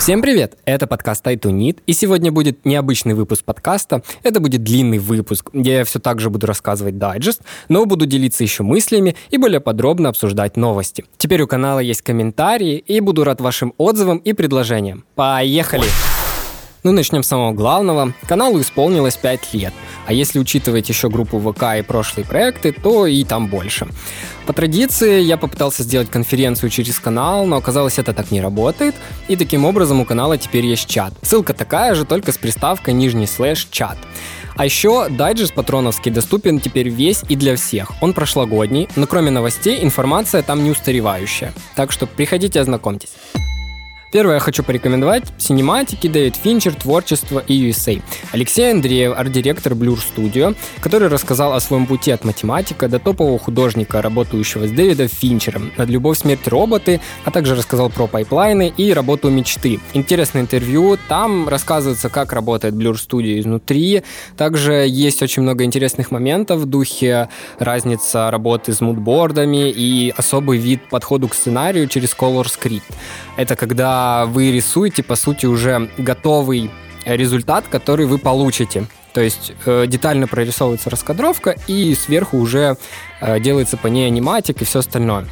Всем привет! Это подкаст Айтунит, и сегодня будет необычный выпуск подкаста. Это будет длинный выпуск, где я все так же буду рассказывать дайджест, но буду делиться еще мыслями и более подробно обсуждать новости. Теперь у канала есть комментарии, и буду рад вашим отзывам и предложениям. Поехали! Ну, начнем с самого главного. Каналу исполнилось 5 лет, а если учитывать еще группу ВК и прошлые проекты, то и там больше. По традиции я попытался сделать конференцию через канал, но оказалось это так не работает, и таким образом у канала теперь есть чат. Ссылка такая же, только с приставкой нижний слэш чат. А еще дайджест патроновский доступен теперь весь и для всех. Он прошлогодний, но кроме новостей информация там не устаревающая. Так что приходите ознакомьтесь. Первое я хочу порекомендовать синематики, Дэвид Финчер, творчество и USA. Алексей Андреев, арт-директор Blur Studio, который рассказал о своем пути от математика до топового художника, работающего с Дэвидом Финчером, над «Любовь, смерть, роботы», а также рассказал про пайплайны и работу мечты. Интересное интервью, там рассказывается, как работает Blur Studio изнутри, также есть очень много интересных моментов в духе разница работы с мудбордами и особый вид подходу к сценарию через Color Script. Это когда вы рисуете, по сути, уже готовый результат, который вы получите. То есть э, детально прорисовывается раскадровка, и сверху уже э, делается по ней аниматик и все остальное.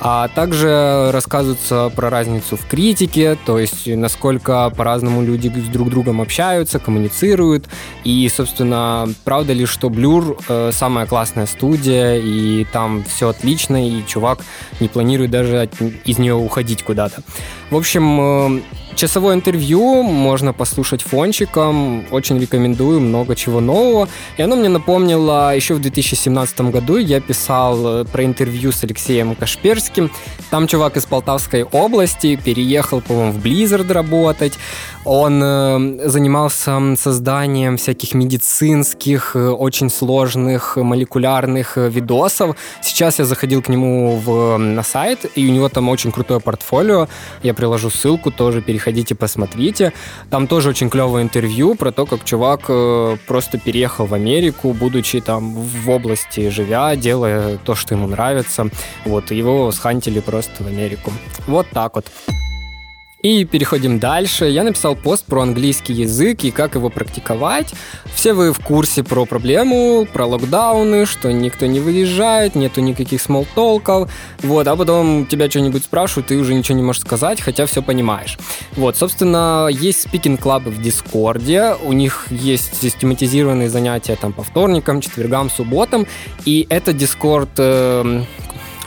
А также рассказывается про разницу в критике, то есть насколько по-разному люди с друг другом общаются, коммуницируют. И, собственно, правда ли, что Blur э, самая классная студия, и там все отлично, и чувак не планирует даже от, из нее уходить куда-то. В общем, э, Часовое интервью можно послушать фончиком. Очень рекомендую, много чего нового. И оно мне напомнило, еще в 2017 году я писал э, про интервью с Алексеем Кашперским. Там чувак из Полтавской области переехал, по-моему, в Blizzard работать. Он э, занимался созданием всяких медицинских, э, очень сложных молекулярных видосов. Сейчас я заходил к нему в, на сайт, и у него там очень крутое портфолио. Я приложу ссылку, тоже переходите приходите, посмотрите. Там тоже очень клевое интервью про то, как чувак э, просто переехал в Америку, будучи там в области живя, делая то, что ему нравится. Вот, его схантили просто в Америку. Вот так вот. И переходим дальше. Я написал пост про английский язык и как его практиковать. Все вы в курсе про проблему, про локдауны, что никто не выезжает, нету никаких small talk ов. Вот, а потом тебя что-нибудь спрашивают, ты уже ничего не можешь сказать, хотя все понимаешь. Вот, собственно, есть speaking club ы в Дискорде, у них есть систематизированные занятия там по вторникам, четвергам, субботам, и это Дискорд э,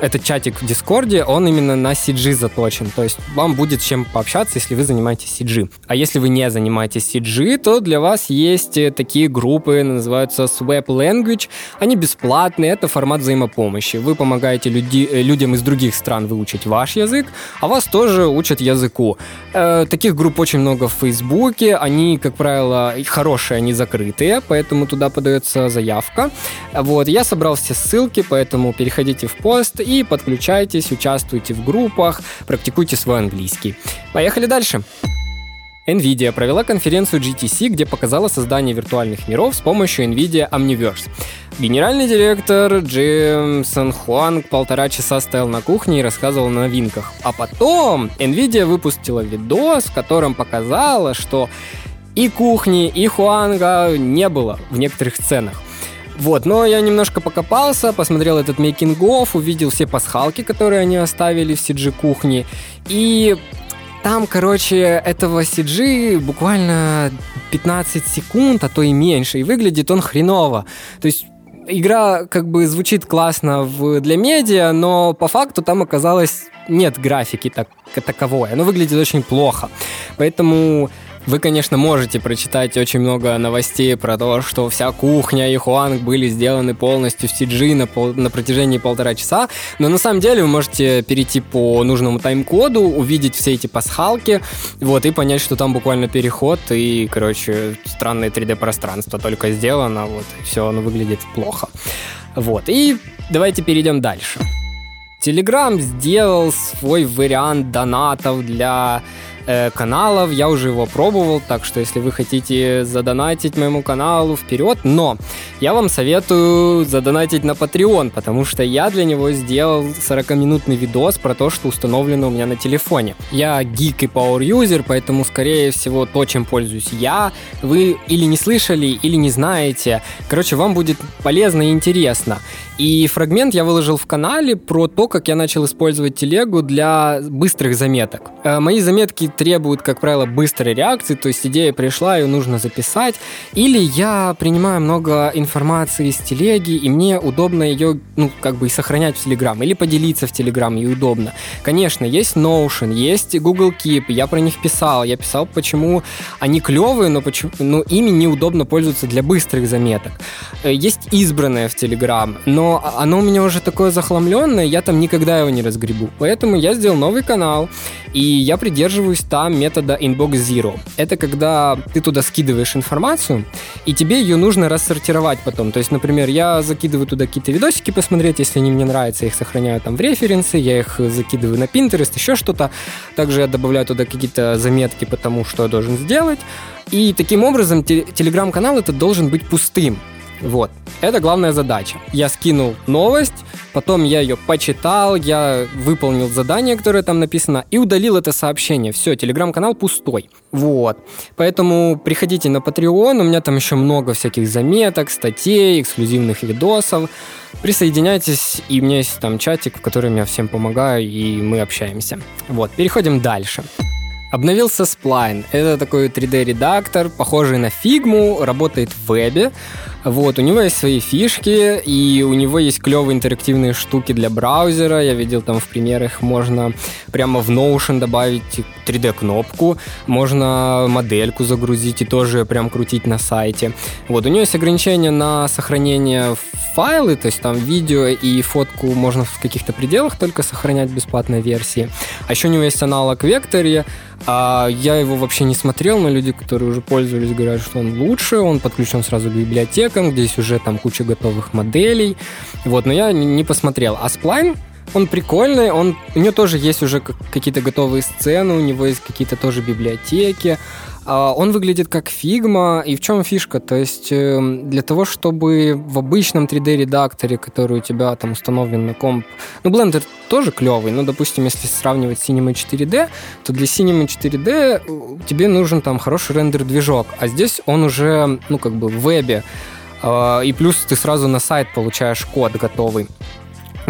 этот чатик в Дискорде, он именно на CG заточен. То есть вам будет чем пообщаться, если вы занимаетесь CG. А если вы не занимаетесь CG, то для вас есть э, такие группы, называются Swap Language. Они бесплатные, это формат взаимопомощи. Вы помогаете люди, э, людям из других стран выучить ваш язык, а вас тоже учат языку. Э, таких групп очень много в Фейсбуке. Они, как правило, хорошие, они закрытые, поэтому туда подается заявка. Вот, я собрал все ссылки, поэтому переходите в пост и подключайтесь, участвуйте в группах, практикуйте свой английский. Поехали дальше. NVIDIA провела конференцию GTC, где показала создание виртуальных миров с помощью NVIDIA Omniverse. Генеральный директор Джеймсон Хуанг полтора часа стоял на кухне и рассказывал о новинках. А потом NVIDIA выпустила видос, в котором показала, что и кухни, и Хуанга не было в некоторых сценах. Вот, но я немножко покопался, посмотрел этот мейкинг увидел все пасхалки, которые они оставили в CG-кухне, и там, короче, этого CG буквально 15 секунд, а то и меньше, и выглядит он хреново. То есть игра как бы звучит классно в, для медиа, но по факту там оказалось нет графики так, таковой. Оно выглядит очень плохо. Поэтому вы, конечно, можете прочитать очень много новостей про то, что вся кухня и Хуанг были сделаны полностью в CG на, пол, на протяжении полтора часа, но на самом деле вы можете перейти по нужному тайм-коду, увидеть все эти пасхалки, вот, и понять, что там буквально переход, и, короче, странное 3D-пространство только сделано, вот, все, оно выглядит плохо. Вот, и давайте перейдем дальше. Telegram сделал свой вариант донатов для э, каналов. Я уже его пробовал, так что если вы хотите задонатить моему каналу, вперед. Но я вам советую задонатить на Patreon, потому что я для него сделал 40-минутный видос про то, что установлено у меня на телефоне. Я гик и power user, поэтому, скорее всего, то, чем пользуюсь я, вы или не слышали, или не знаете. Короче, вам будет полезно и интересно. И фрагмент я выложил в канале про то, как я начал использовать телегу для быстрых заметок. Э, мои заметки требуют, как правило, быстрой реакции, то есть идея пришла, ее нужно записать. Или я принимаю много информации из телеги, и мне удобно ее, ну, как бы и сохранять в Telegram, или поделиться в Telegram, и удобно. Конечно, есть Notion, есть Google Keep, я про них писал, я писал, почему они клевые, но, почему, но ими неудобно пользоваться для быстрых заметок. Э, есть избранное в Telegram, но оно у меня уже такое захламленное, я там никогда его не разгребу. Поэтому я сделал новый канал, и я придерживаюсь там метода Inbox Zero. Это когда ты туда скидываешь информацию, и тебе ее нужно рассортировать потом. То есть, например, я закидываю туда какие-то видосики посмотреть, если они мне нравятся, я их сохраняю там в референсы, я их закидываю на Pinterest, еще что-то. Также я добавляю туда какие-то заметки по тому, что я должен сделать. И таким образом телеграм-канал это должен быть пустым. Вот. Это главная задача. Я скинул новость, потом я ее почитал, я выполнил задание, которое там написано, и удалил это сообщение. Все, телеграм-канал пустой. Вот. Поэтому приходите на Patreon, у меня там еще много всяких заметок, статей, эксклюзивных видосов. Присоединяйтесь, и у меня есть там чатик, в котором я всем помогаю, и мы общаемся. Вот, переходим дальше. Обновился Spline. Это такой 3D-редактор, похожий на Figma, работает в вебе. Вот, у него есть свои фишки, и у него есть клевые интерактивные штуки для браузера. Я видел там в примерах, можно прямо в Notion добавить 3D-кнопку, можно модельку загрузить и тоже прям крутить на сайте. Вот, у него есть ограничения на сохранение файлы, то есть там видео и фотку можно в каких-то пределах только сохранять бесплатной версии. А еще у него есть аналог Vectary, а я его вообще не смотрел, но люди, которые уже пользовались, говорят, что он лучше, он подключен сразу к библиотекам, где есть уже там куча готовых моделей. Вот, но я не посмотрел. А Spline он прикольный, он, у него тоже есть уже какие-то готовые сцены, у него есть какие-то тоже библиотеки. А, он выглядит как Figma. И в чем фишка? То есть эм, для того, чтобы в обычном 3D-редакторе, который у тебя там установлен на комп... Ну, Blender тоже клевый, но, допустим, если сравнивать с Cinema 4D, то для Cinema 4D э, тебе нужен там хороший рендер-движок. А здесь он уже, ну, как бы в вебе. А, и плюс ты сразу на сайт получаешь код готовый.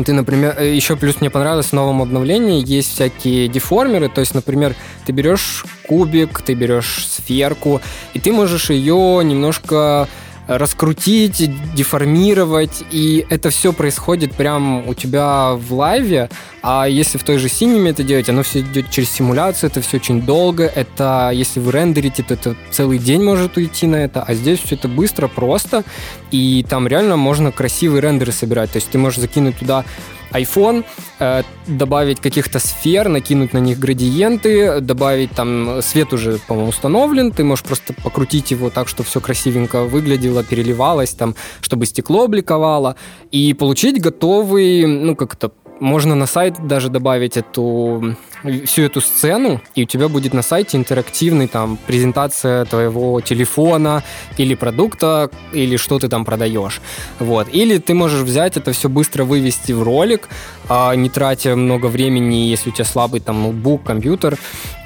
Ты, например, э, еще плюс мне понравилось в новом обновлении есть всякие деформеры, то есть, например, ты берешь кубик, ты берешь сферку, и ты можешь ее немножко раскрутить, деформировать, и это все происходит прямо у тебя в лайве, а если в той же синеме это делать, оно все идет через симуляцию, это все очень долго, это если вы рендерите, то это целый день может уйти на это, а здесь все это быстро, просто, и там реально можно красивые рендеры собирать, то есть ты можешь закинуть туда iPhone, э, добавить каких-то сфер, накинуть на них градиенты, добавить там свет уже, по-моему, установлен, ты можешь просто покрутить его так, чтобы все красивенько выглядело, переливалось, там, чтобы стекло обликовало, и получить готовый, ну, как то можно на сайт даже добавить эту всю эту сцену, и у тебя будет на сайте интерактивный там презентация твоего телефона или продукта, или что ты там продаешь. Вот. Или ты можешь взять это все быстро вывести в ролик, а не тратя много времени, если у тебя слабый там ноутбук, компьютер,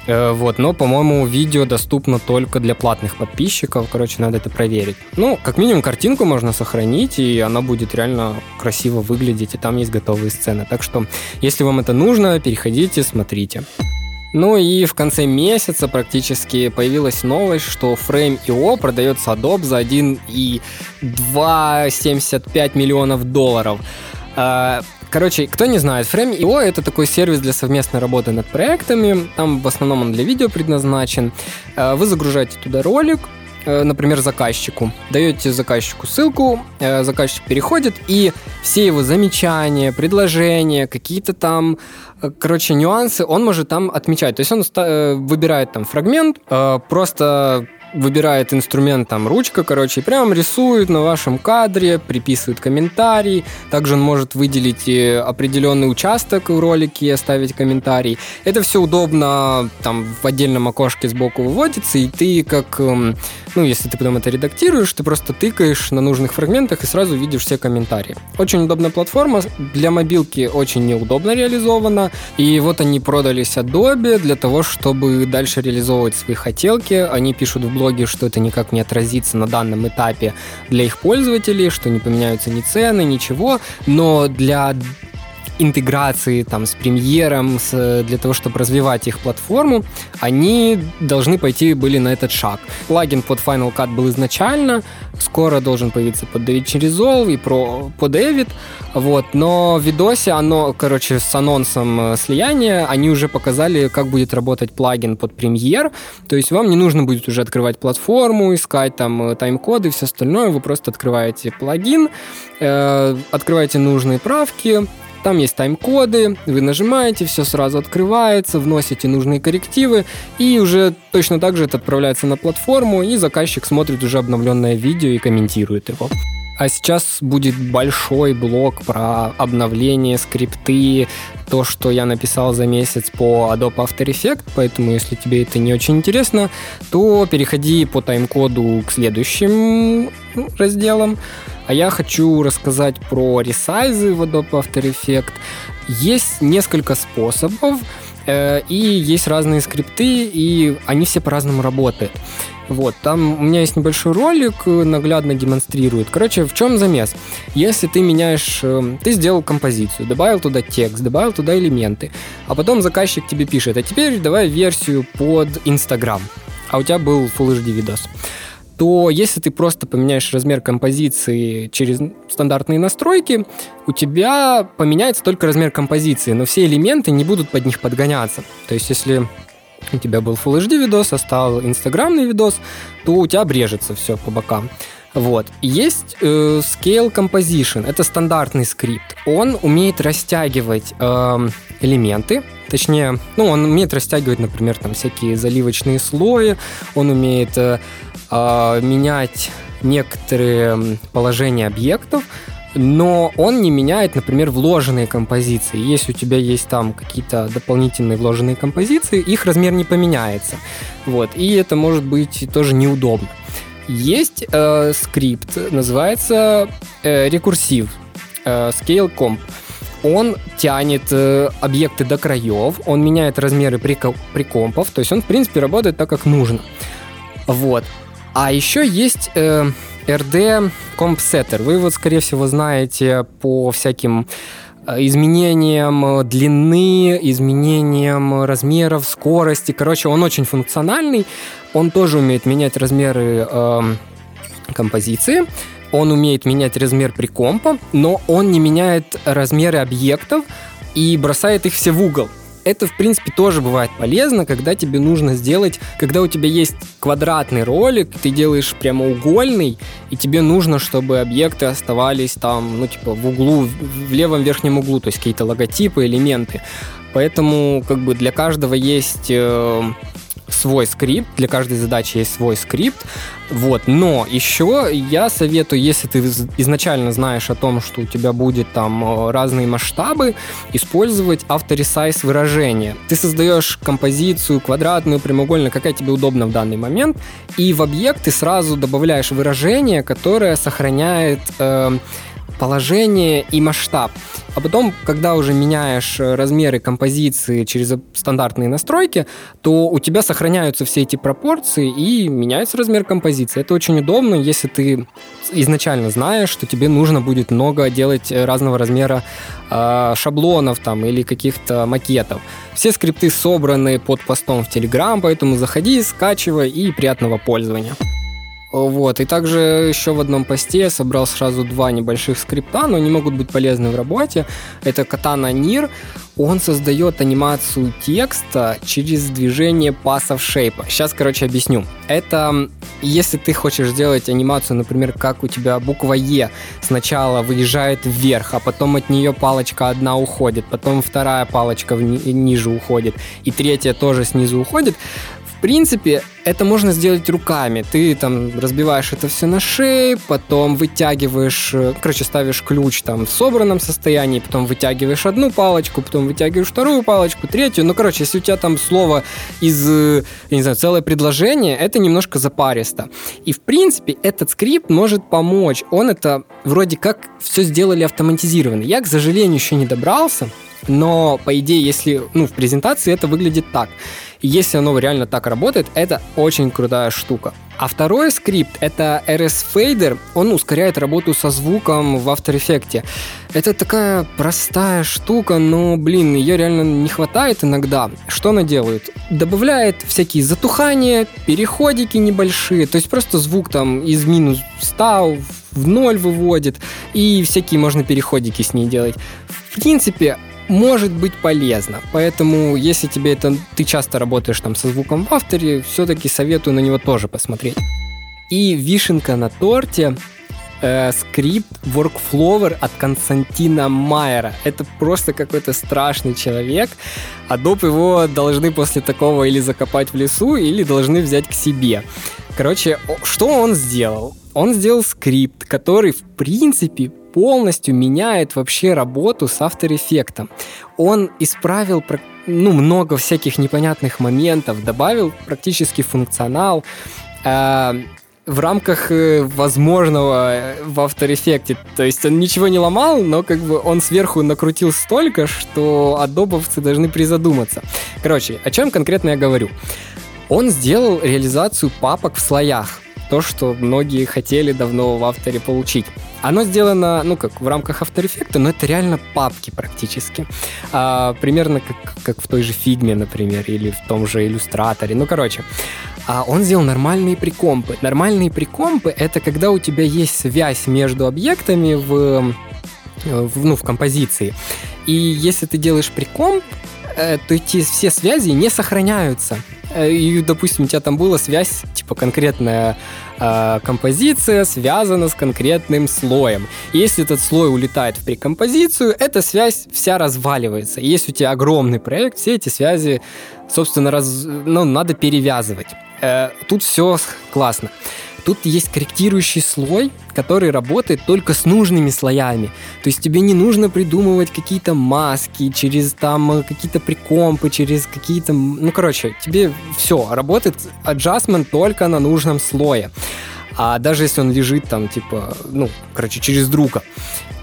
вот, но, по-моему, видео доступно только для платных подписчиков. Короче, надо это проверить. Ну, как минимум, картинку можно сохранить, и она будет реально красиво выглядеть, и там есть готовые сцены. Так что, если вам это нужно, переходите, смотрите. Ну и в конце месяца практически появилась новость, что Frame.io продается Adobe за 1,275 миллионов долларов. Короче, кто не знает, Frame.io — это такой сервис для совместной работы над проектами. Там в основном он для видео предназначен. Э, вы загружаете туда ролик, э, например, заказчику. Даете заказчику ссылку, э, заказчик переходит, и все его замечания, предложения, какие-то там, короче, нюансы он может там отмечать. То есть он выбирает там фрагмент, просто выбирает инструмент, там, ручка, короче, и прям рисует на вашем кадре, приписывает комментарий. Также он может выделить э, определенный участок в ролике и оставить комментарий. Это все удобно, там, в отдельном окошке сбоку выводится, и ты как, эм, ну, если ты потом это редактируешь, ты просто тыкаешь на нужных фрагментах и сразу видишь все комментарии. Очень удобная платформа, для мобилки очень неудобно реализована, и вот они продались Adobe для того, чтобы дальше реализовывать свои хотелки. Они пишут в блоге, что это никак не отразится на данном этапе для их пользователей, что не поменяются ни цены, ничего, но для интеграции там с премьером, с, для того, чтобы развивать их платформу, они должны пойти были на этот шаг. Плагин под Final Cut был изначально, скоро должен появиться под DaVinci Resolve и про, под Evit, вот, но в видосе оно, короче, с анонсом э, слияния, они уже показали, как будет работать плагин под премьер, то есть вам не нужно будет уже открывать платформу, искать там э, тайм-коды и все остальное, вы просто открываете плагин, э, открываете нужные правки, там есть тайм-коды, вы нажимаете, все сразу открывается, вносите нужные коррективы, и уже точно так же это отправляется на платформу, и заказчик смотрит уже обновленное видео и комментирует его. А сейчас будет большой блок про обновление, скрипты, то, что я написал за месяц по Adobe After Effects, поэтому если тебе это не очень интересно, то переходи по тайм-коду к следующим ну, разделам. А я хочу рассказать про ресайзы в Adobe After Effects. Есть несколько способов, э, и есть разные скрипты, и они все по-разному работают. Вот, там у меня есть небольшой ролик, наглядно демонстрирует. Короче, в чем замес? Если ты меняешь, э, ты сделал композицию, добавил туда текст, добавил туда элементы, а потом заказчик тебе пишет, а теперь давай версию под Инстаграм, а у тебя был Full HD видос то если ты просто поменяешь размер композиции через стандартные настройки, у тебя поменяется только размер композиции, но все элементы не будут под них подгоняться. То есть если у тебя был Full HD видос, а стал инстаграмный видос, то у тебя обрежется все по бокам. Вот. Есть э, Scale Composition. Это стандартный скрипт. Он умеет растягивать э, элементы. Точнее, ну, он умеет растягивать, например, там всякие заливочные слои. Он умеет э, э, менять некоторые положения объектов, но он не меняет, например, вложенные композиции. Если у тебя есть там какие-то дополнительные вложенные композиции, их размер не поменяется. Вот. И это может быть тоже неудобно. Есть э, скрипт, называется э, рекурсив, э, Scale Comp. Он тянет э, объекты до краев, он меняет размеры при, при компов, то есть он, в принципе, работает так, как нужно. Вот. А еще есть э, RD Comp Setter. Вы его, скорее всего, знаете по всяким э, изменением длины, изменением размеров, скорости. Короче, он очень функциональный. Он тоже умеет менять размеры э, композиции. Он умеет менять размер прикомпа, но он не меняет размеры объектов и бросает их все в угол это, в принципе, тоже бывает полезно, когда тебе нужно сделать, когда у тебя есть квадратный ролик, ты делаешь прямоугольный, и тебе нужно, чтобы объекты оставались там, ну, типа, в углу, в левом верхнем углу, то есть какие-то логотипы, элементы. Поэтому, как бы, для каждого есть э, свой скрипт, для каждой задачи есть свой скрипт, вот, но еще я советую, если ты изначально знаешь о том, что у тебя будет там э, разные масштабы, использовать авторесайз выражения. Ты создаешь композицию квадратную, прямоугольную, какая тебе удобна в данный момент, и в объект ты сразу добавляешь выражение, которое сохраняет э, положение и масштаб. А потом, когда уже меняешь э, размеры композиции через стандартные настройки, то у тебя сохраняются все эти пропорции и меняется размер композиции. Это очень удобно, если ты изначально знаешь, что тебе нужно будет много делать э, разного размера э, шаблонов там или каких-то макетов. Все скрипты собраны под постом в Telegram, поэтому заходи, скачивай и приятного пользования. Вот. И также еще в одном посте я собрал сразу два небольших скрипта, но они могут быть полезны в работе. Это Katana Nir. Он создает анимацию текста через движение пассов шейпа. Сейчас, короче, объясню. Это если ты хочешь сделать анимацию, например, как у тебя буква Е сначала выезжает вверх, а потом от нее палочка одна уходит, потом вторая палочка ни- ниже уходит, и третья тоже снизу уходит, принципе, это можно сделать руками. Ты там разбиваешь это все на шее, потом вытягиваешь, э, короче, ставишь ключ там в собранном состоянии, потом вытягиваешь одну палочку, потом вытягиваешь вторую палочку, третью. Ну, короче, если у тебя там слово из, э, я не знаю, целое предложение, это немножко запаристо. И, в принципе, этот скрипт может помочь. Он это вроде как все сделали автоматизированно. Я, к сожалению, еще не добрался, но, по идее, если, ну, в презентации это выглядит так. Если оно реально так работает, это очень крутая штука. А второй скрипт — это RS Fader. Он ускоряет работу со звуком в After Effects. Это такая простая штука, но, блин, ее реально не хватает иногда. Что она делает? Добавляет всякие затухания, переходики небольшие, то есть просто звук там из минус 100 в ноль выводит, и всякие можно переходики с ней делать. В принципе, может быть полезно. Поэтому, если тебе это ты часто работаешь там со звуком в авторе, все-таки советую на него тоже посмотреть. И вишенка на торте э, скрипт Workflower от Константина Майера. Это просто какой-то страшный человек. Adobe его должны после такого или закопать в лесу, или должны взять к себе. Короче, что он сделал? Он сделал скрипт, который, в принципе, полностью меняет вообще работу с After Effects. Он исправил ну, много всяких непонятных моментов, добавил практически функционал э, в рамках э, возможного в After Effects. То есть он ничего не ломал, но как бы он сверху накрутил столько, что адобовцы должны призадуматься. Короче, о чем конкретно я говорю? Он сделал реализацию папок в слоях то, что многие хотели давно в авторе получить. Оно сделано, ну как, в рамках After Effects, но это реально папки практически. А, примерно как, как в той же фигме, например, или в том же иллюстраторе. Ну, короче, а он сделал нормальные прикомпы. Нормальные прикомпы — это когда у тебя есть связь между объектами в, в, ну, в композиции. И если ты делаешь прикомп, э, то эти все связи не сохраняются. Э, и, допустим, у тебя там была связь, типа конкретная э, композиция связана с конкретным слоем. Если этот слой улетает в прекомпозицию, эта связь вся разваливается. И если у тебя огромный проект, все эти связи, собственно, раз, ну, надо перевязывать. Э, тут все классно. Тут есть корректирующий слой, который работает только с нужными слоями. То есть тебе не нужно придумывать какие-то маски через там э, какие-то прикомпы, через какие-то... Ну, короче, тебе все, работает adjustment только на нужном слое. А даже если он лежит там, типа, ну, короче, через друга.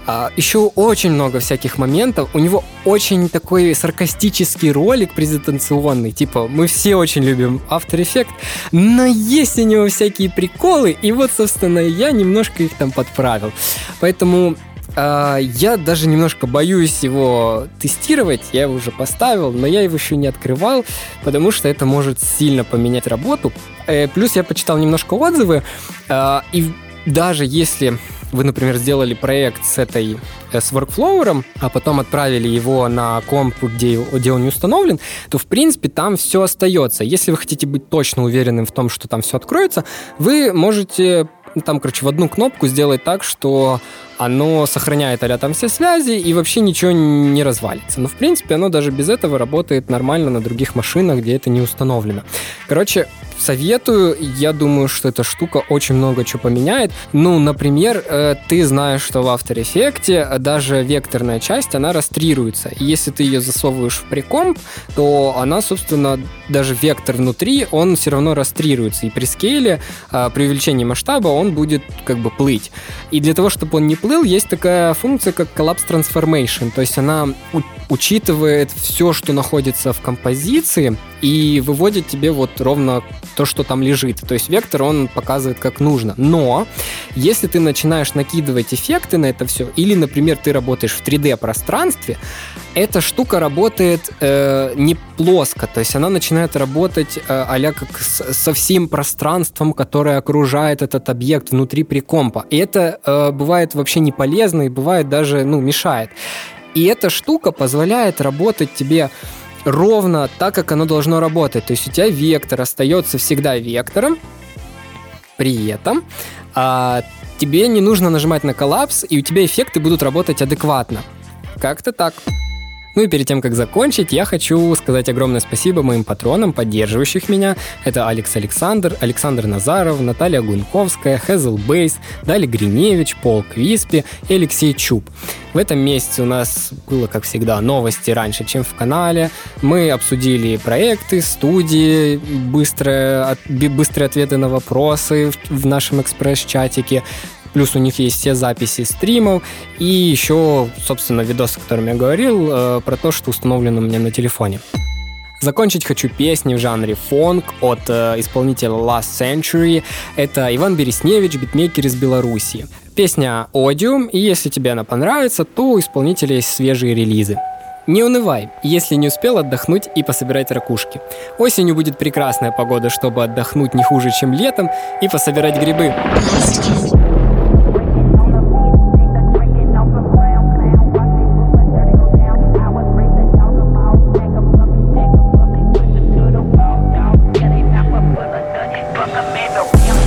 А, еще очень много всяких моментов. У него очень такой саркастический ролик презентационный. Типа, мы все очень любим After Effects, но есть у него всякие приколы, и вот, собственно, я немножко их там подправил. Поэтому Uh, я даже немножко боюсь его тестировать, я его уже поставил, но я его еще не открывал, потому что это может сильно поменять работу. Uh, плюс я почитал немножко отзывы, uh, и даже если вы, например, сделали проект с этой э, с workflow, а потом отправили его на комп, где, где он не установлен, то, в принципе, там все остается. Если вы хотите быть точно уверенным в том, что там все откроется, вы можете там, короче, в одну кнопку сделать так, что оно сохраняет а там все связи и вообще ничего не развалится. Но, в принципе, оно даже без этого работает нормально на других машинах, где это не установлено. Короче, советую. Я думаю, что эта штука очень много чего поменяет. Ну, например, э, ты знаешь, что в After Effects даже векторная часть, она растрируется. И если ты ее засовываешь в прикомп, то она, собственно, даже вектор внутри, он все равно растрируется. И при скейле, э, при увеличении масштаба, он будет как бы плыть. И для того, чтобы он не плыл, есть такая функция, как Collapse Transformation. То есть она учитывает все, что находится в композиции, и выводит тебе вот ровно то, что там лежит. То есть вектор, он показывает, как нужно. Но если ты начинаешь накидывать эффекты на это все, или, например, ты работаешь в 3D-пространстве, эта штука работает э, не плоско, то есть она начинает работать э, а как с, со всем пространством, которое окружает этот объект внутри прикомпа. И это э, бывает вообще не полезно и бывает даже, ну, мешает. И эта штука позволяет работать тебе ровно так, как оно должно работать. То есть у тебя вектор остается всегда вектором, при этом а, тебе не нужно нажимать на коллапс, и у тебя эффекты будут работать адекватно. Как-то так. Ну и перед тем, как закончить, я хочу сказать огромное спасибо моим патронам, поддерживающих меня. Это Алекс Александр, Александр Назаров, Наталья Гунковская, Хезл Бейс, Дали Гриневич, Пол Квиспи и Алексей Чуб. В этом месяце у нас было, как всегда, новости раньше, чем в канале. Мы обсудили проекты, студии, быстрые, быстрые ответы на вопросы в нашем экспресс-чатике. Плюс у них есть все записи стримов и еще, собственно, видос, о котором я говорил, э, про то, что установлено у меня на телефоне. Закончить хочу песни в жанре фонк от э, исполнителя Last Century. Это Иван Бересневич, битмейкер из Беларуси. Песня «Одиум», и если тебе она понравится, то у исполнителя есть свежие релизы. Не унывай, если не успел отдохнуть и пособирать ракушки. Осенью будет прекрасная погода, чтобы отдохнуть не хуже, чем летом, и пособирать грибы. made the real